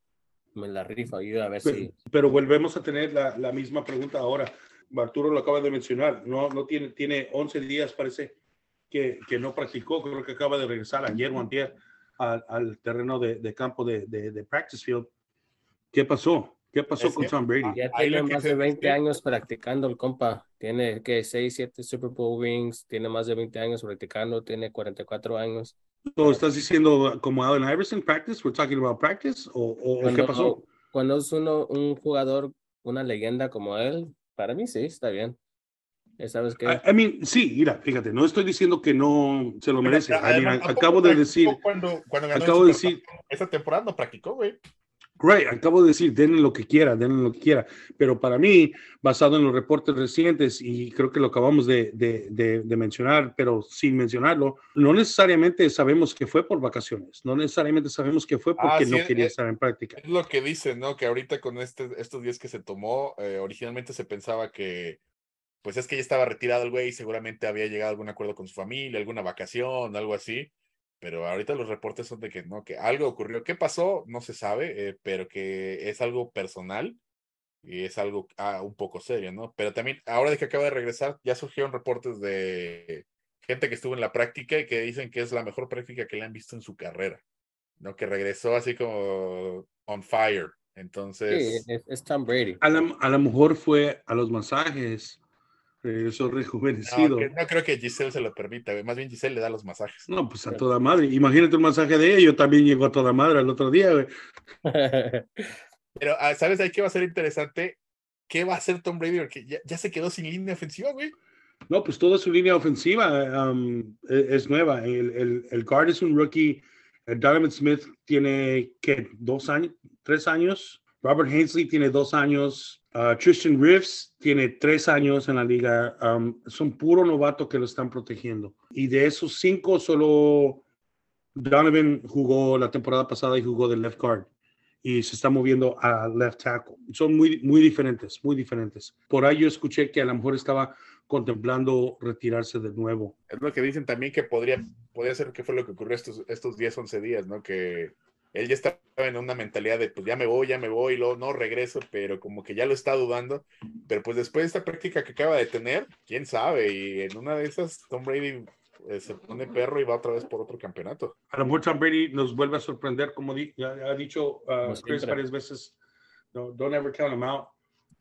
me la rifa. Yo a ver Pero, si. pero volvemos a tener la, la misma pregunta ahora. Arturo lo acaba de mencionar, no, no tiene, tiene 11 días, parece que, que no practicó, creo que acaba de regresar ayer o antier al, al terreno de, de campo de, de, de practice field. ¿Qué pasó? ¿Qué pasó Es con que- Tom Brady? Ya tiene más de 20 dice- años practicando el compa. Tiene que 6, 7 Super Bowl rings, tiene más de 20 años practicando, tiene 44 años. So, ¿Estás diciendo como Allen Iverson practice? We're talking about practice? ¿O, o- o qué Cuando- pasó? Cuando es uno, un jugador, una leyenda como él, para mí sí, está bien. ¿Sabes qué? I, I mean, sí, mira, fíjate, no estoy diciendo que no se lo merece. I mean, Además, I- tampoco acabo de decir, Cuando, cuando ganó acabo de decir. Esta temporada no practicó, güey. Great, acabo de decir, denle lo que quiera, denle lo que quiera. Pero para mí, basado en los reportes recientes, y creo que lo acabamos de, de- de- de mencionar, pero sin mencionarlo, no necesariamente sabemos que fue por vacaciones, no necesariamente sabemos que fue porque Ah, sí, no quería es- estar en práctica. Es lo que dicen, ¿no? Que ahorita con este, estos días que se tomó, eh, originalmente se pensaba que, pues es que ya estaba retirado el güey, seguramente había llegado a algún acuerdo con su familia, alguna vacación, algo así. Pero ahorita los reportes son de que no, que algo ocurrió. ¿Qué pasó? No se sabe, eh, pero que es algo personal y es algo ah, un poco serio, ¿no? Pero también, ahora de que acaba de regresar, ya surgieron reportes de gente que estuvo en la práctica y que dicen que es la mejor práctica que le han visto en su carrera, ¿no? Que regresó así como on fire. sí, Entonces, es, es Tom Brady. A la- a lo mejor fue a los masajes, regresó no, rejuvenecido. que- no creo que Giselle se lo permita, güey. más bien Giselle le da los masajes. No, pues a toda madre. Imagínate un masaje de ella, yo también llegó a toda madre el otro día. güey. Pero, ah, ¿sabes ahí qué va a ser interesante? ¿Qué va a hacer Tom Brady? Porque ya, ya se quedó sin línea ofensiva, güey. No, pues toda su línea ofensiva um, e- es, nueva. El, el, el guard es un rookie. El Donovan Smith tiene, ¿qué? ¿Dos años? ¿Tres años? Robert Hensley tiene dos años. Uh, Tristan Reeves tiene tres años en la liga. Un puro novato que lo están protegiendo. Y de esos cinco, solo Donovan jugó la temporada pasada y jugó de left guard. Y se está moviendo a left tackle. Son muy, muy diferentes, muy diferentes. Por ahí yo escuché que a lo mejor estaba contemplando retirarse de nuevo. Es lo que dicen también que podría, podría ser que fue lo que ocurrió estos, estos 10, 11 días, ¿no? Que él ya estaba en una mentalidad de, pues ya me voy, ya me voy, luego no regreso, pero como que ya lo está dudando. Pero pues después de esta práctica que acaba de tener, quién sabe, y en una de esas, Tom Brady eh, se pone perro y va otra vez por otro campeonato. A lo mejor Tom Brady nos vuelve a sorprender, como di- ya ha dicho uh, Chris varias veces, no, don't ever count him out.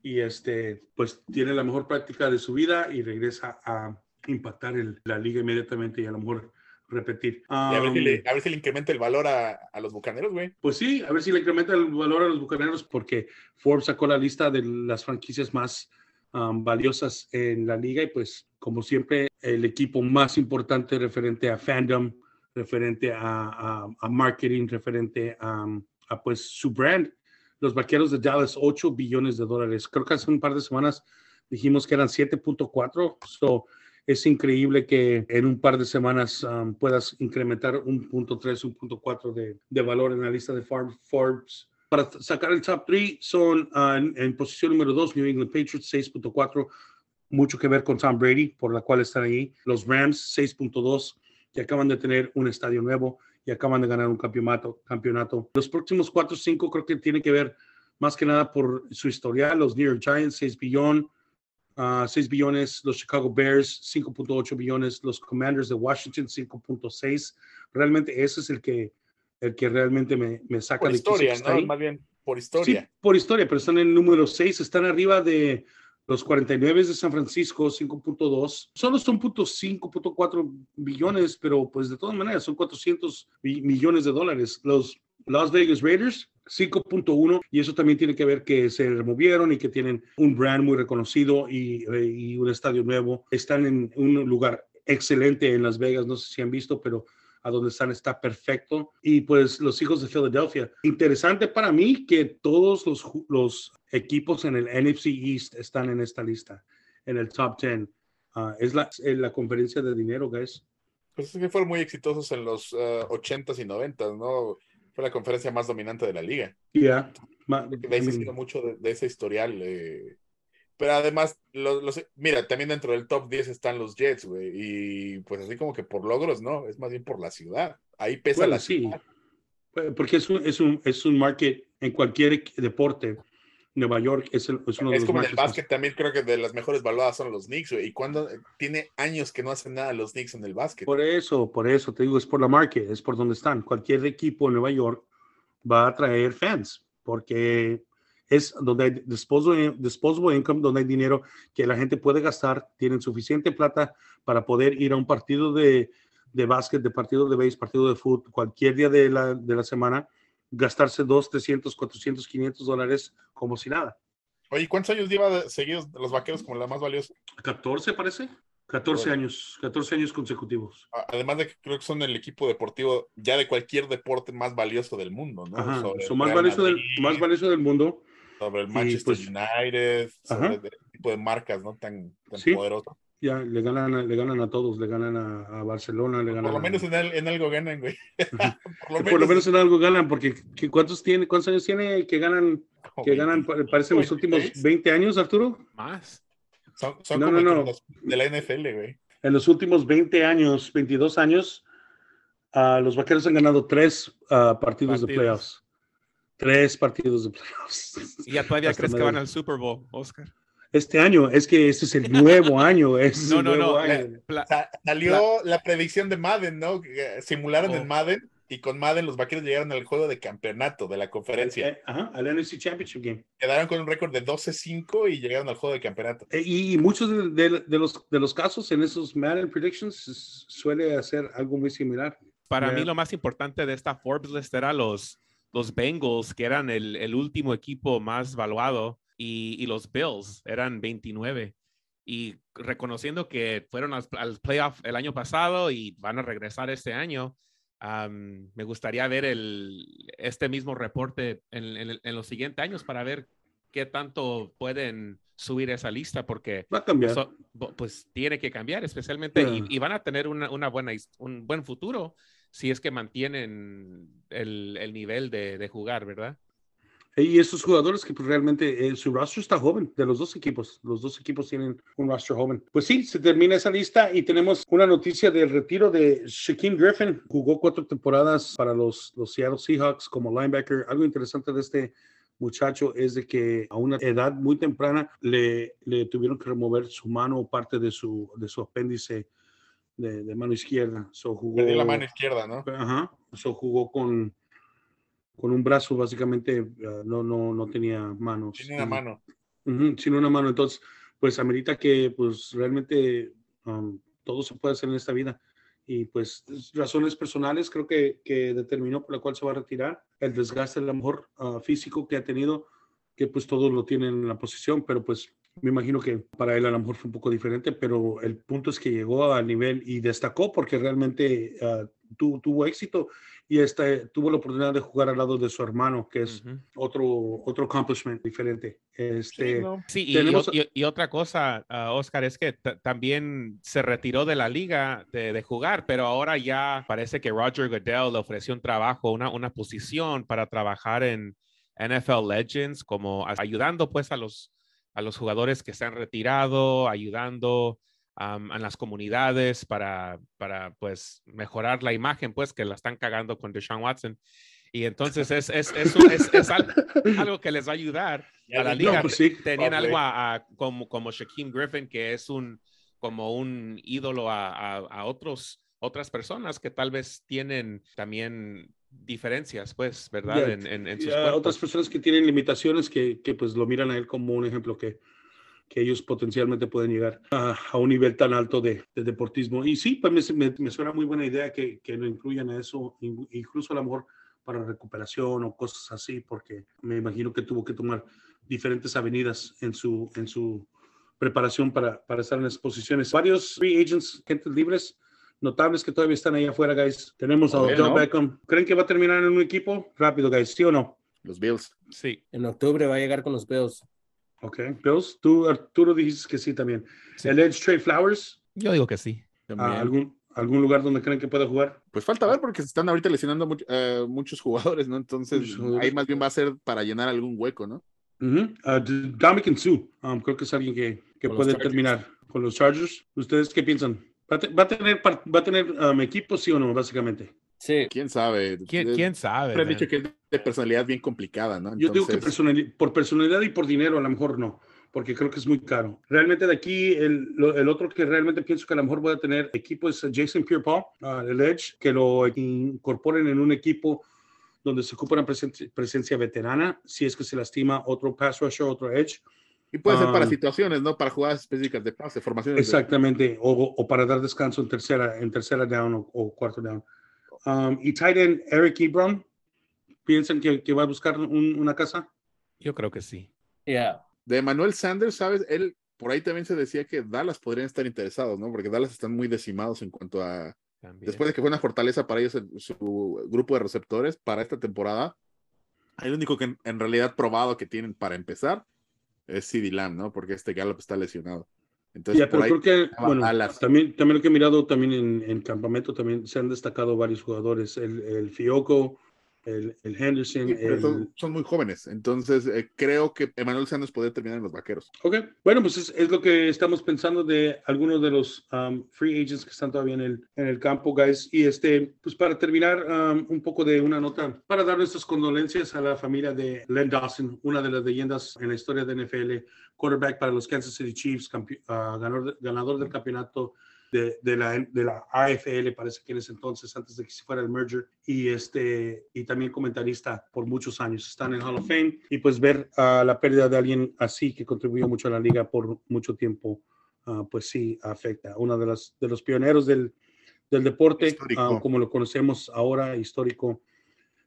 Y este, pues tiene la mejor práctica de su vida y regresa a impactar el- la liga inmediatamente y a lo mejor repetir. Y a ver, si Um, le, a ver si le incrementa el valor a, a los bucaneros, güey. Pues sí, a ver si le incrementa el valor a los bucaneros, porque Forbes sacó la lista de las franquicias más um, valiosas en la liga y pues como siempre el equipo más importante referente a fandom, referente a, a- marketing, referente a, a, pues su brand. Los vaqueros de Dallas, 8 billones de dólares. Creo que hace un par de semanas dijimos que eran 7.4. So, es increíble que en un par de semanas um, puedas incrementar un punto 3, un punto 4 de, de valor en la lista de Forbes. Para sacar el top 3 son ah, en, en posición número 2 New England Patriots 6.4, mucho que ver con Tom Brady, por la cual están ahí. Los Rams 6.2, que acaban de tener un estadio nuevo y acaban de ganar un campeonato. campeonato. Los próximos 4 o 5 creo que tiene que ver más que nada por su historial. Los New York Giants 6 billón, ah, 6 billones, los Chicago Bears 5.8 billones, los Commanders de Washington 5.6. Realmente ese es el que, el que realmente me, me saca Por de que historia, ¿no? ahí. Más bien por Sí, historia. por historia, pero están en el número 6, están arriba de Los 49 de San Francisco, 5.2. Solo son 5.4 billones, pero pues de todas maneras son 400 millones de dólares. Los Las Vegas Raiders, 5.1 y eso también tiene que ver que se removieron y que tienen un brand muy reconocido y, eh, y, un estadio nuevo. Están en un lugar excelente en Las Vegas, no sé si han visto, pero a donde están está perfecto. Y pues los hijos de Filadelfia. Interesante para mí que todos los, equipos en el NFC East están en esta lista, en el top 10. Ah, es la, conferencia de dinero, guys. Pues es que fueron muy exitosos en los 80s ah, y 90s, ¿no? Fue la conferencia más dominante de la liga. Ya. Yeah. De ahí se mucho de, de, ese historial. Eh, pero además, los, mira, también dentro del top 10 están los Jets, güey. Y pues así como que por logros, ¿no? Es más bien por la ciudad. Ahí pesa la ciudad. Porque es un, es, un, es un market en cualquier deporte. Nueva York es, el, es uno es de los como en el básquet también creo que de las mejores valuadas son los Knicks, güey. Y cuando tiene años que no hacen nada los Knicks en el básquet. Por eso, por eso te digo, es por la market, es por donde están. Cualquier equipo en Nueva York va a traer fans, porque es donde hay disposable, disposable income, donde hay dinero que la gente puede gastar, tienen suficiente plata para poder ir a un partido de, de básquet, de partido de base, partido de fútbol, cualquier día de la, de la semana, gastarse 2, 300, 400, 500 dólares como si nada. Oye, ¿cuántos años lleva seguidos los vaqueros como la más valiosa? 14, parece. 14 años, 14 años consecutivos. Además de que creo que son el equipo deportivo ya de cualquier deporte más valioso del mundo, ¿no? Ajá, son más valioso, del, más valioso del mundo sobre el Manchester pues, United, sobre el tipo de marcas, ¿no? Tan, tan sí, poderosas. Ya, le ganan, le ganan a todos, le ganan a, a Barcelona, le ganan Por lo menos en, el, en, algo ganan, güey. Por, lo, Por lo, menos en algo ganan, porque ¿cuántos, tiene, ¿cuántos años tiene que ganan, oh, que ganan, parece, los últimos 20 años, Arturo? Más. Son, son no, como no, no. de la NFL, güey. En los últimos 20 años, 22 años, uh, los vaqueros han ganado tres uh, partidos, partidos, de playoffs. Tres partidos de playoffs. ¿Y ya todavía crees que van al Super Bowl, Oscar? Este año, es que este es el nuevo año. Es no, no, no. salió la, predicción de Madden, ¿no? Simularon en oh. Madden y con Madden los vaqueros llegaron al juego de campeonato de la conferencia. Eh, ajá, al NFC Championship Game. Quedaron con un récord de 12-5 y llegaron al juego de campeonato. Eh, y, muchos de, de, los, de los casos en esos Madden Predictions suele hacer algo muy similar. Para mí lo más importante de esta Forbes list era los los Bengals, que eran el, el último equipo más valuado, y, y, los Bills eran 29. Y reconociendo que fueron al, al, playoff el año pasado y van a regresar este año, um, me gustaría ver el, este mismo reporte en, en, en, los siguientes años para ver qué tanto pueden subir esa lista porque va a cambiar. Eso, pues tiene que cambiar especialmente yeah. y, y, van a tener una, una, buena un buen futuro si es que mantienen el, el nivel de, de, jugar, ¿verdad? Y estos jugadores que pues, realmente eh, su roster está joven, de los dos equipos. Los dos equipos tienen un roster joven. Pues sí, se termina esa lista y tenemos una noticia del retiro de Shaquem Griffin. Jugó cuatro temporadas para los, los Seattle Seahawks como linebacker. Algo interesante de este muchacho es de que a una edad muy temprana le, le tuvieron que remover su mano o parte de su, de su apéndice de, de mano izquierda. So jugó, Perdí la mano izquierda, ¿no? Ajá. So jugó con, con un brazo, básicamente, uh, no, no, no tenía manos. Sin una mano. Uh -huh, sin una mano. Entonces, pues amerita que, pues realmente um, todo se puede hacer en esta vida. Y pues razones personales creo que, que determinó por la cual se va a retirar. El desgaste, a lo mejor, uh, físico que ha tenido, que pues todos lo tienen en la posición, pero pues me imagino que para él a lo mejor fue un poco diferente, pero el punto es que llegó a nivel y destacó porque realmente uh, tu, tuvo éxito y este, tuvo la oportunidad de jugar al lado de su hermano, que es uh -huh. otro, otro accomplishment diferente. Este, sí, no. sí tenemos... y, y, y, otra cosa, uh, Oscar, es que también se retiró de la liga de, de, jugar, pero ahora ya parece que Roger Goodell le ofreció un trabajo, una, una posición para trabajar en NFL Legends, como ayudando pues a los a los jugadores que se han retirado, ayudando um, a las comunidades para, para, pues, mejorar la imagen, pues, que la están cagando con Deshaun Watson. Y entonces es, es, es, es, es algo, que les va a ayudar a la liga. No, pues sí. Tenían okay. algo a, a, como, como Shaquem Griffin, que es un, como un ídolo a, a otros, otras personas que tal vez tienen también diferencias, pues, ¿verdad? Yeah, en, en, en sus yeah, otras personas que tienen limitaciones que, que, pues lo miran a él como un ejemplo que que ellos potencialmente pueden llegar a, a un nivel tan alto de, de, deportismo. Y sí, pues me, me, suena muy buena idea que, que lo incluyan a eso, incluso a lo mejor para recuperación o cosas así, porque me imagino que tuvo que tomar diferentes avenidas en su, en su preparación para, para estar en las posiciones. Varios free agents, gente libres, notables que todavía están ahí afuera, guys. Tenemos a Odell Beckham. ¿Creen que va a terminar en un equipo? Rápido, guys, ¿sí o no? Los Bills. Sí. En octubre va a llegar con los Bills. Ok, Bills. Tú, Arturo, dijiste que sí también. ¿El Edge Trade Flowers? Yo digo que sí. ¿Algún, ¿Algún lugar donde creen que pueda jugar? Pues falta ver porque se están ahorita lesionando eh, muchos jugadores, ¿no? Entonces ahí más bien va a ser para llenar algún hueco, ¿no? Uh -huh. uh, Sue, um, creo que es alguien que, que puede terminar con los Chargers. ¿Ustedes qué piensan? ¿Va a, tener, va a tener um, equipo, sí o no, básicamente? Sí. ¿Quién sabe? ¿Quién, ¿quién sabe? Siempre han dicho que es de personalidad bien complicada, ¿no? Yo digo que por personalidad y por dinero a lo mejor no, porque creo que es muy caro. Realmente de aquí, el, el otro que realmente pienso que a lo mejor puede tener equipo es Jason Pierre-Paul, uh, el Edge, que lo incorporen en un equipo donde se ocupa una presencia, presencia veterana, si es que se lastima otro pass rusher, otro edge. Y puede ser para um, situaciones, ¿no? Para jugadas específicas de pase, formaciones. Exactamente, o, o, para dar descanso en tercera, en tercera down o, o cuarto down. Um, y tight end Eric Ebron, ¿piensan que, que va a buscar un, una casa? Yo creo que sí. Yeah. De Manuel Sanders, ¿sabes? Él, por ahí también se decía que Dallas podrían estar interesados, ¿no? Porque Dallas están muy decimados en cuanto a Después de que fue una fortaleza para ellos su grupo de receptores para esta temporada, el único que en, realidad probado que tienen para empezar es CD Lamb, ¿no? Porque este Gallup está lesionado. Entonces, pero creo que, bueno, también, también lo que he mirado también en, en, campamento, también se han destacado varios jugadores. El, el Fioco, el, Henderson. son, muy jóvenes, entonces eh, creo que Emanuel Sanders puede terminar en los vaqueros. Ok, bueno, pues es, lo que estamos pensando de algunos de los um, free agents que están todavía en el, en el campo, guys. Y este, pues para terminar, um, un poco de una nota para dar nuestras condolencias a la familia de Len Dawson, una de las leyendas en la historia de NFL, quarterback para los Kansas City Chiefs, uh, ganador, ganador del campeonato de, de, la, de la AFL, parece que en ese entonces, antes de que se fuera el merger, y, este, y también comentarista por muchos años. Están en Hall of Fame y pues ver uh, la pérdida de alguien así que contribuyó mucho a la liga por mucho tiempo, uh, pues sí afecta. Uno de, las, de los pioneros del, del deporte, uh, como lo conocemos ahora, histórico.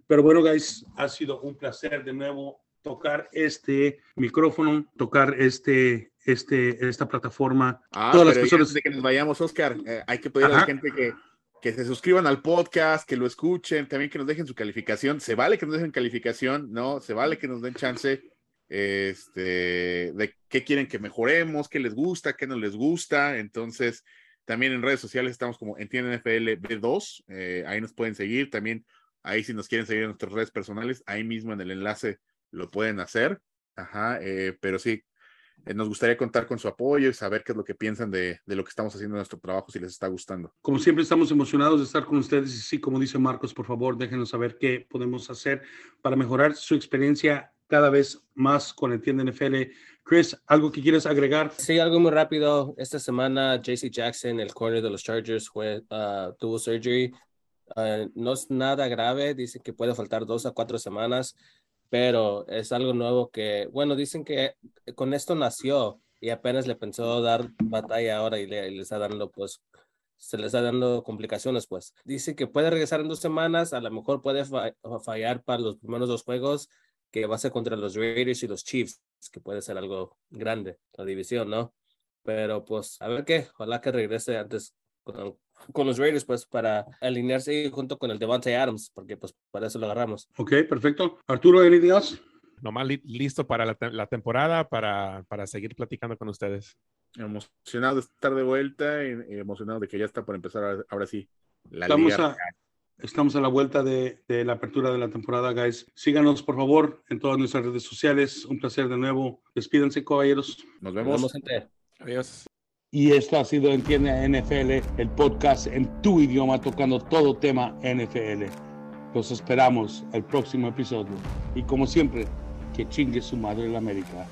Pero bueno, guys, ha sido un placer de nuevo tocar este micrófono, tocar este, este, esta plataforma. Ah, Todas las personas de que nos vayamos, Oscar, eh, hay que pedir a la gente que, que se suscriban al podcast, que lo escuchen, también que nos dejen su calificación. Se vale que nos dejen calificación, ¿no? Se vale que nos den chance este, de qué quieren que mejoremos, qué les gusta, qué no les gusta. Entonces, también en redes sociales estamos como Entienden FL B2, eh, ahí nos pueden seguir. También ahí si nos quieren seguir en nuestras redes personales, ahí mismo en el enlace lo pueden hacer. Ajá, eh, pero sí, eh, nos gustaría contar con su apoyo y saber qué es lo que piensan de, de, lo que estamos haciendo en nuestro trabajo, si les está gustando. Como siempre, estamos emocionados de estar con ustedes y sí, como dice Marcos, por favor, déjenos saber qué podemos hacer para mejorar su experiencia cada vez más con Entiende NFL. Chris, ¿algo que quieres agregar? Sí, algo muy rápido. Esta semana, JC Jackson, el corner de los Chargers, fue, uh, tuvo surgery. Uh, no es nada grave, dice que puede faltar dos a cuatro semanas pero es algo nuevo que, bueno, dicen que con esto nació y apenas le pensó dar batalla ahora y le, está dando, pues, se le está dando complicaciones, pues. Dice que puede regresar en dos semanas, a lo mejor puede fallar para los primeros dos juegos, que va a ser contra los Raiders y los Chiefs, que puede ser algo grande, la división, ¿no? Pero pues, a ver qué, ojalá que regrese antes con, los Raiders, pues, para alinearse junto con el Devante Adams, porque pues para eso lo agarramos. Ok, perfecto. Arturo, ¿any else? Nomás listo para la, la, temporada, para, para seguir platicando con ustedes. Emocionado de estar de vuelta y, emocionado de que ya está por empezar ahora, sí la estamos liga. A, estamos a la vuelta de, de, la apertura de la temporada, guys. Síganos, por favor, en todas nuestras redes sociales. Un placer de nuevo. Despídense, caballeros. Nos vemos. Nos vemos gente. Adiós. Y esto ha sido Entiende NFL, el podcast en tu idioma tocando todo tema NFL. Los esperamos el próximo episodio. Y como siempre, que chingue su madre la América.